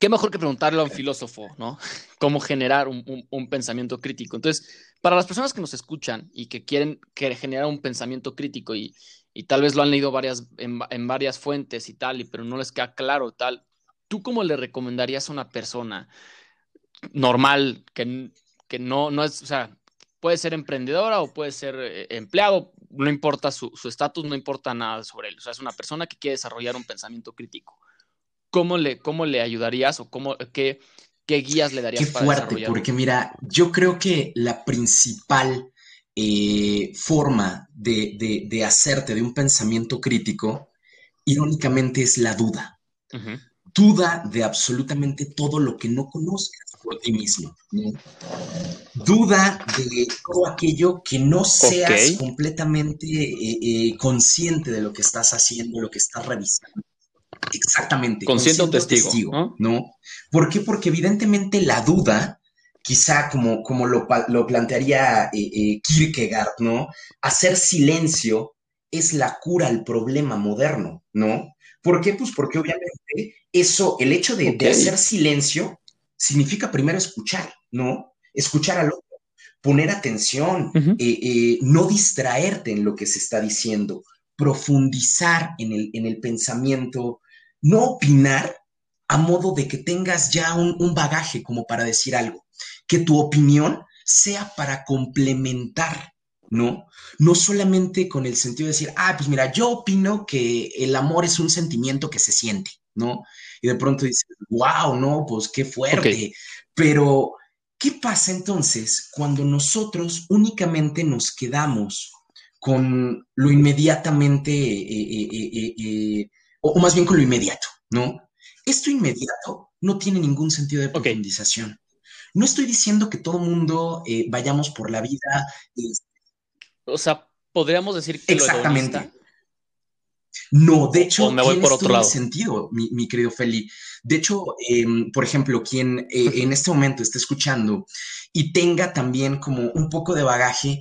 qué mejor que preguntarle a un filósofo, ¿no? Cómo generar un, pensamiento crítico. Entonces, para las personas que nos escuchan y que quieren generar un pensamiento crítico y, tal vez lo han leído varias, en, en, varias fuentes y tal, y, pero no les queda claro tal, ¿tú cómo le recomendarías a una persona? normal, que, que no, no es, o sea, puede ser emprendedora o puede ser eh, empleado, no importa su estatus, no importa nada sobre él. O sea, es una persona que quiere desarrollar un pensamiento crítico. ¿Cómo le, cómo le ayudarías o cómo, qué, qué guías le darías? Qué fuerte, porque mira, yo creo que la principal eh, forma de, de, hacerte de un pensamiento crítico, irónicamente, es la duda. Duda de absolutamente todo lo que no conozcas por ti mismo. Duda de todo aquello que no seas completamente eh, eh, consciente de lo que estás haciendo, lo que estás revisando. Exactamente. Consciente o testigo. ¿no? ¿Por qué? Porque evidentemente la duda, quizá como, como lo, plantearía eh, Kierkegaard, ¿no? Hacer silencio es la cura al problema moderno, ¿no? ¿Por qué? Pues porque obviamente eso, el hecho de hacer silencio, significa primero escuchar, ¿no? Escuchar al otro, poner atención, eh, eh, no distraerte en lo que se está diciendo, profundizar en el, en el pensamiento, no opinar a modo de que tengas ya un, un bagaje como para decir algo, que tu opinión sea para complementar ¿no? No solamente con el sentido de decir, ah, pues mira, yo opino que el amor es un sentimiento que se siente, ¿no? Y de pronto dices, wow, no, pues qué fuerte. Pero, ¿qué pasa entonces cuando nosotros únicamente nos quedamos con lo inmediatamente, eh, eh, eh, o, más bien con lo inmediato, ¿no? Esto inmediato no tiene ningún sentido de profundización. No estoy diciendo que todo mundo vayamos por la vida. o sea, podríamos decir que Exactamente. No, de hecho, me voy por otro lado. sentido, mi, mi querido Feli. De hecho, em, por ejemplo, quien eh, en este momento esté escuchando y tenga también como un poco de bagaje,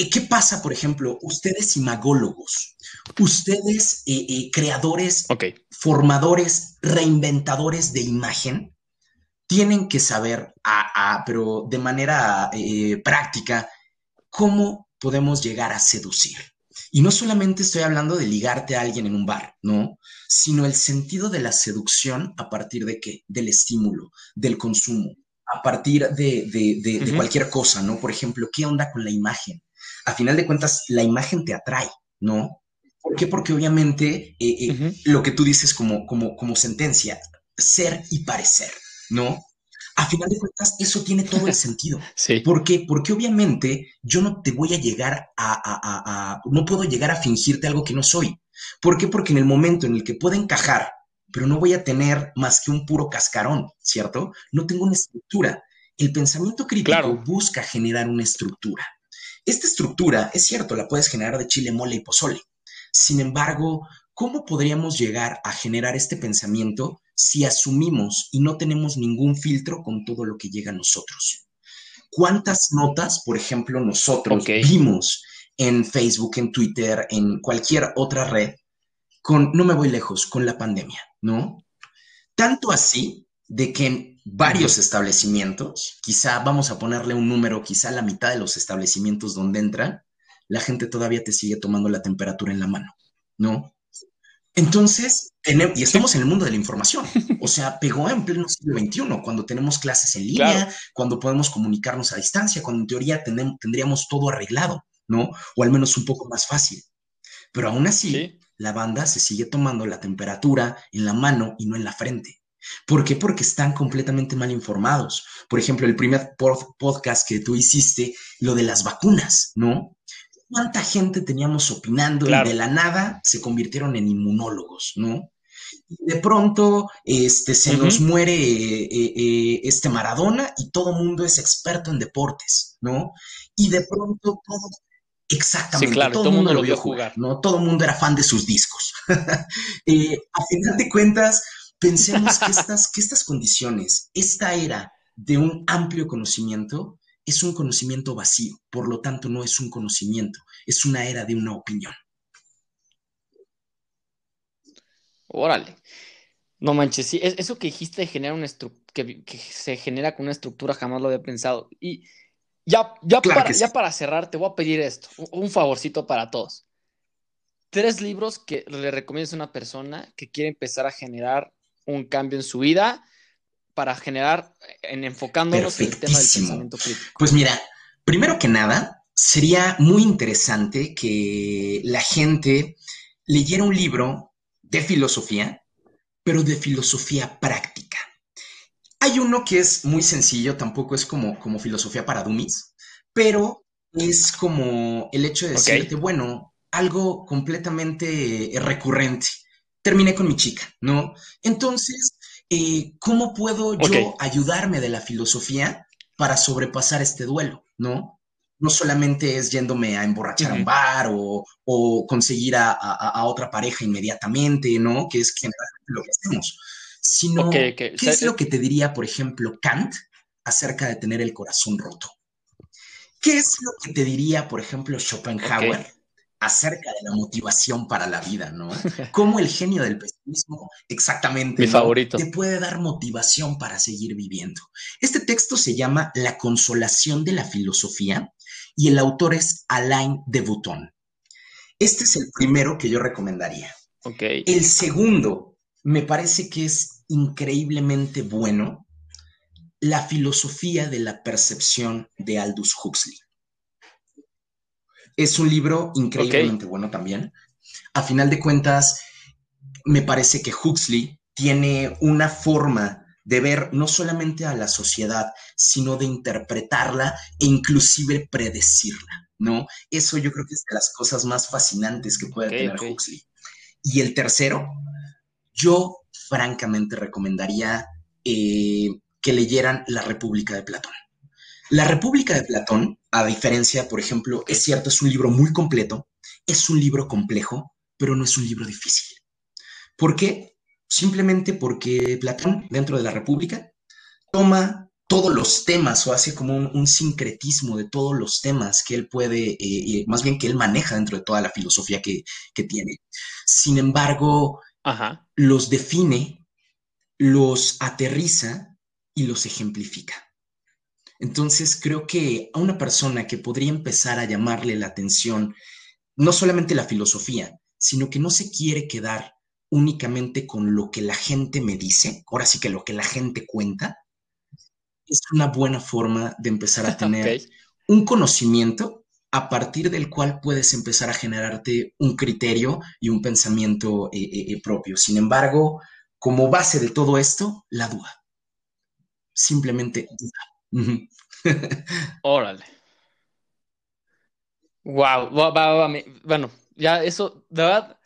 eh, ¿qué pasa, por ejemplo, ustedes imagólogos, ustedes eh, eh, creadores formadores, reinventadores de imagen, tienen que saber, a- a- pero de manera eh, práctica, cómo podemos llegar a seducir. Y no solamente estoy hablando de ligarte a alguien en un bar, ¿no? Sino el sentido de la seducción a partir de qué? Del estímulo, del consumo, a partir de, de- de- de Ujú. cualquier cosa, ¿no? Por ejemplo, ¿qué onda con la imagen? A final de cuentas, la imagen te atrae, ¿no? ¿Por qué? Porque obviamente eh, eh, lo que tú dices como, como, como sentencia, ser y parecer, ¿no? A final de cuentas, eso tiene todo el sentido. Sí. ¿Por qué? Porque obviamente yo no te voy a llegar a, a- a- a- no puedo llegar a fingirte algo que no soy. ¿Por qué? Porque en el momento en el que pueda encajar, pero no voy a tener más que un puro cascarón, ¿cierto? No tengo una estructura. El pensamiento crítico Claro. busca generar una estructura. Esta estructura, es cierto, la puedes generar de chile, mole y pozole. Sin embargo, ¿cómo podríamos llegar a generar este pensamiento si asumimos y no tenemos ningún filtro con todo lo que llega a nosotros? ¿Cuántas notas, por ejemplo, nosotros vimos en Facebook, en Twitter, en cualquier otra red, con, no me voy lejos, con la pandemia, ¿no? Tanto así de que en varios establecimientos, quizá vamos a ponerle un número, quizá la mitad de los establecimientos donde entran, la gente todavía te sigue tomando la temperatura en la mano, ¿no? Entonces, tenem- y estamos en el mundo de la información, o sea, pegó en pleno siglo XXI, cuando tenemos clases en línea, Claro. cuando podemos comunicarnos a distancia, cuando en teoría tendríamos todo arreglado, ¿no? O al menos un poco más fácil. Pero aún así, Sí. la banda se sigue tomando la temperatura en la mano y no en la frente. ¿Por qué? Porque están completamente mal informados. Por ejemplo, el primer pod- podcast que tú hiciste, lo de las vacunas, ¿no? ¿Cuánta gente teníamos opinando Claro. y de la nada se convirtieron en inmunólogos, ¿no? Y de pronto este, se nos muere eh, eh, eh, este Maradona y todo mundo es experto en deportes, ¿no? Y de pronto todo... Exactamente, Sí, claro, todo el mundo, lo vio jugar, ¿no? Todo el mundo era fan de sus discos. Eh, a final de cuentas, pensemos que estas, que estas condiciones, esta era de un amplio conocimiento, es un conocimiento vacío, por lo tanto no es un conocimiento, es una era de una opinión. Órale. No manches, sí, es- eso que dijiste de generar una que, que se genera con una estructura, jamás lo había pensado. Y ya, ya, Claro para, sí. ya para cerrar, te voy a pedir esto, un favorcito para todos. Tres libros que le recomiendas a una persona que quiere empezar a generar un cambio en su vida para generar, en enfocándonos en el tema del pensamiento crítico. Pues mira, primero que nada, sería muy interesante que la gente leyera un libro de filosofía, pero de filosofía práctica. Hay uno que es muy sencillo, tampoco es como, como filosofía para dummies, pero es como el hecho de decirte, bueno, algo completamente recurrente. Terminé con mi chica, ¿no? Entonces, eh, ¿cómo puedo yo ayudarme de la filosofía para sobrepasar este duelo, ¿no? No solamente es yéndome a emborrachar a un bar o, o conseguir a, a- a otra pareja inmediatamente, ¿no? Que es generalmente lo que hacemos, sino. ¿qué es lo que te diría, por ejemplo, Kant acerca de tener el corazón roto? ¿Qué es lo que te diría, por ejemplo, Schopenhauer. Acerca de la motivación para la vida, ¿no? Cómo el genio del pesimismo, exactamente, Mi ¿no? favorito. te puede dar motivación para seguir viviendo. Este texto se llama La consolación de la filosofía y el autor es Alain de Botton. Este es el primero que yo recomendaría. Ok. El segundo me parece que es increíblemente bueno, La filosofía de la percepción de Aldous Huxley. Es un libro increíblemente bueno también. A final de cuentas, me parece que Huxley tiene una forma de ver no solamente a la sociedad, sino de interpretarla e inclusive predecirla, ¿no? Eso yo creo que es de las cosas más fascinantes que puede tener. Huxley. Y el tercero, yo francamente recomendaría eh, que leyeran La República de Platón. La República de Platón, a diferencia, por ejemplo, es cierto, es un libro muy completo, es un libro complejo, pero no es un libro difícil. ¿Por qué? Simplemente porque Platón, dentro de la República, toma todos los temas o hace como un, sincretismo de todos los temas que él puede, eh, más bien que él maneja dentro de toda la filosofía que, tiene. Sin embargo, los define, los aterriza y los ejemplifica. Entonces creo que a una persona que podría empezar a llamarle la atención, no solamente la filosofía, sino que no se quiere quedar únicamente con lo que la gente me dice, ahora sí que lo que la gente cuenta, es una buena forma de empezar a tener un conocimiento a partir del cual puedes empezar a generarte un criterio y un pensamiento eh, eh, eh, propio. Sin embargo, como base de todo esto, la duda. Simplemente duda. Órale. Wow, bueno, ya eso, de verdad,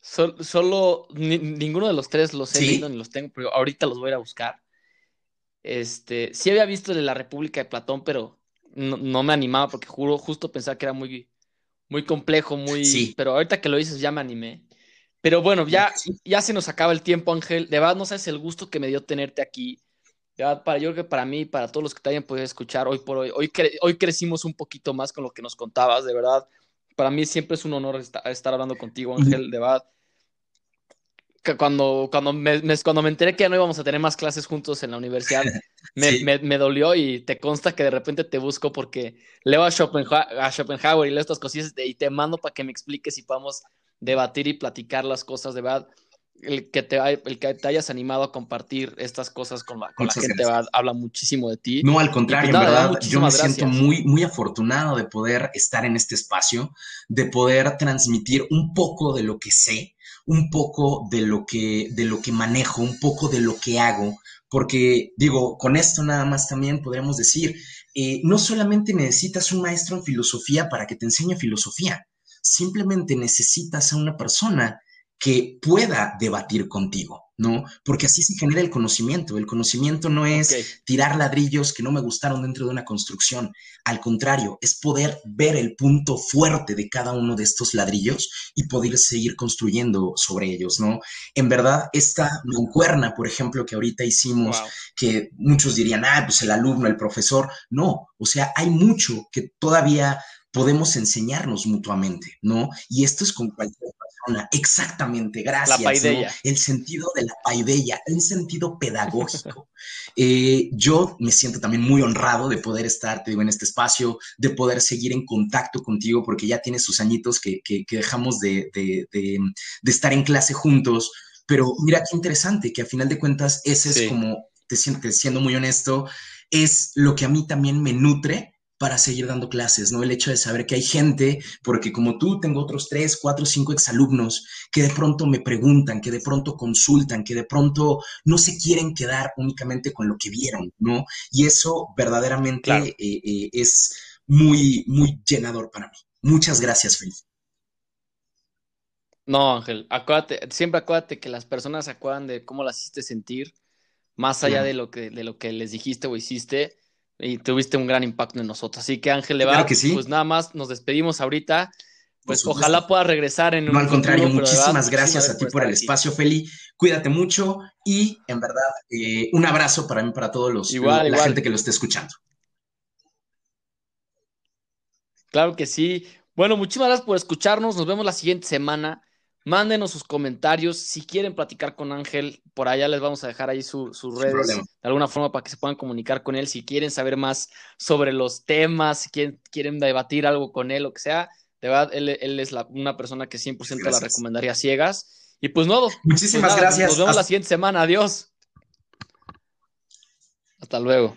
solo ninguno de los tres los he leído ni los tengo, pero ahorita los voy a ir a buscar. Este, sí había visto de la República de Platón, pero no, me animaba porque juro, justo pensaba que era muy, muy complejo, muy. Sí. Pero ahorita que lo dices ya me animé. Pero bueno, ya, ya se nos acaba el tiempo, Ángel. De verdad, no sabes el gusto que me dio tenerte aquí. De verdad, para, yo creo que para mí, para todos los que te hayan podido escuchar hoy por hoy, hoy, hoy crecimos un poquito más con lo que nos contabas, de verdad. Para mí siempre es un honor estar, estar hablando contigo, Ángel, de verdad cuando, cuando, me, cuando me enteré que ya no íbamos a tener más clases juntos en la universidad, me, me, dolió y te consta que de repente te busco porque leo a, a Schopenhauer y leo estas cosillas y te mando para que me expliques y podamos debatir y platicar las cosas de verdad. El que, te, el que te hayas animado a compartir estas cosas con la, con la gente habla muchísimo de ti. No, al contrario, pues en verdad, yo me siento muy, muy afortunado de poder estar en este espacio, de poder transmitir un poco de lo que sé, un poco de lo que, de lo que manejo, un poco de lo que hago, porque digo, con esto nada más también podríamos decir, eh, no solamente necesitas un maestro en filosofía para que te enseñe filosofía, simplemente necesitas a una persona que pueda debatir contigo, ¿no? Porque así se genera el conocimiento. El conocimiento no es tirar ladrillos que no me gustaron dentro de una construcción. Al contrario, es poder ver el punto fuerte de cada uno de estos ladrillos y poder seguir construyendo sobre ellos, ¿no? En verdad, esta mancuerna, por ejemplo, que ahorita hicimos, que muchos dirían, ah, pues el alumno, el profesor, no, o sea, hay mucho que todavía podemos enseñarnos mutuamente, ¿no? Y esto es con cualquier persona. Exactamente, gracias. La El sentido de la paideia, en sentido pedagógico. Eh, yo me siento también muy honrado de poder estar, te digo, en este espacio, de poder seguir en contacto contigo, porque ya tienes sus añitos que, dejamos de, estar en clase juntos. Pero mira qué interesante, que a final de cuentas ese es como, te sientes siendo muy honesto, es lo que a mí también me nutre para seguir dando clases, ¿no? El hecho de saber que hay gente, porque como tú tengo otros tres, cuatro, cinco exalumnos que de pronto me preguntan, que de pronto consultan, que de pronto no se quieren quedar únicamente con lo que vieron, ¿no? Y eso verdaderamente eh, eh, es muy, muy llenador para mí. Muchas gracias, Felipe. No, Ángel, acuérdate, siempre acuérdate que las personas se acuerdan de cómo las hiciste sentir, más allá de, lo que, de lo que les dijiste o hiciste y tuviste un gran impacto en nosotros. Así que Ángel Levar, pues nada más nos despedimos ahorita. Pues ojalá pueda regresar en un No, al contrario, muchísimas gracias a ti por, el espacio, Feli. Cuídate mucho y en verdad eh, un abrazo para mí, para todos los la gente que lo esté escuchando. Claro que sí. Bueno, muchísimas gracias por escucharnos. Nos vemos la siguiente semana. Mándenos sus comentarios. Si quieren platicar con Ángel, por allá les vamos a dejar ahí sus redes de alguna forma para que se puedan comunicar con él. Si quieren saber más sobre los temas, si quieren, quieren debatir algo con él, lo que sea, de verdad, él, es una persona que 100% la recomendaría ciegas. Y pues no, muchísimas pues gracias. Nos vemos la siguiente semana. Adiós. Hasta luego.